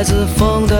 来自风的。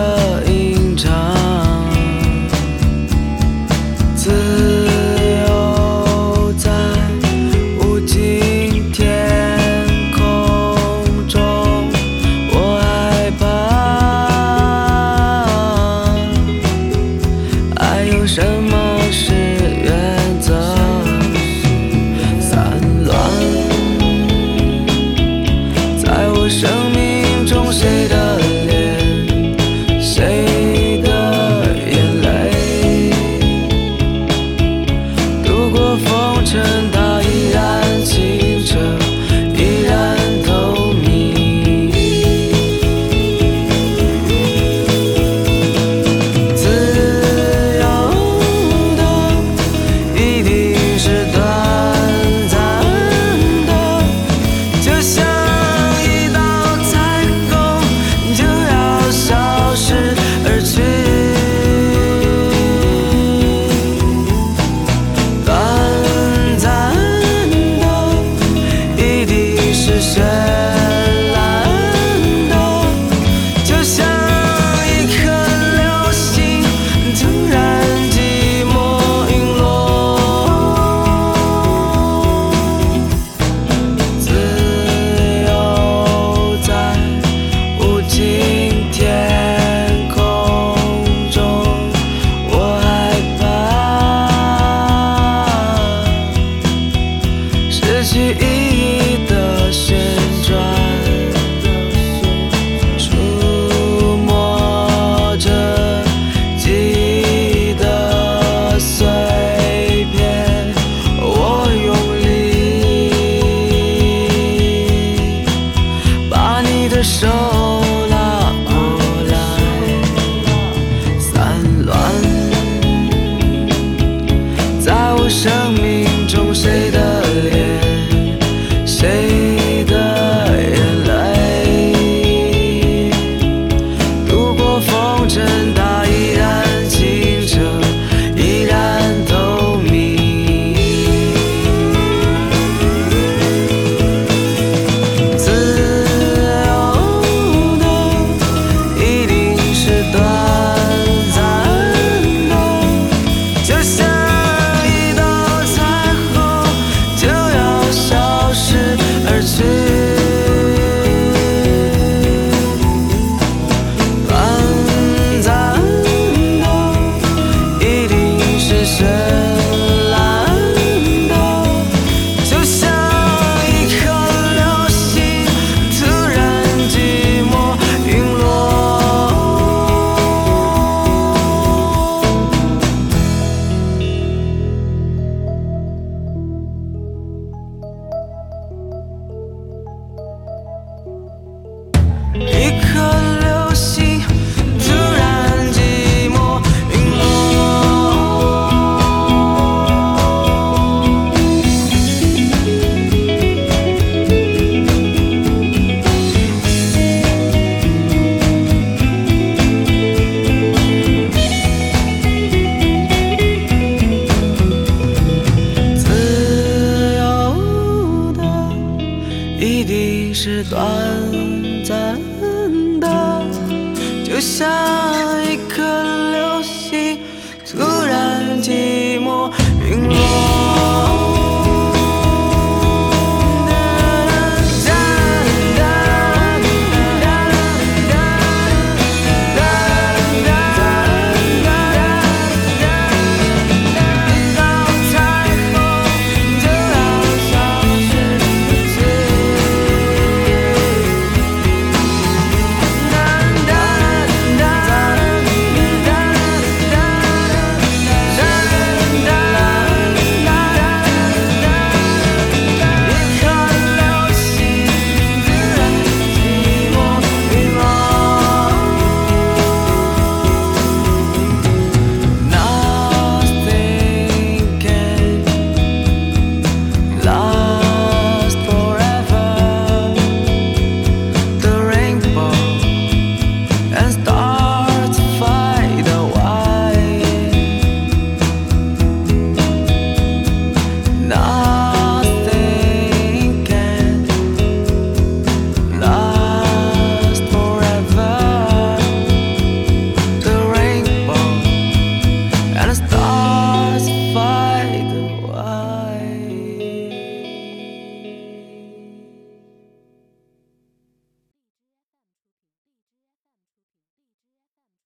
是短暂的就像一颗流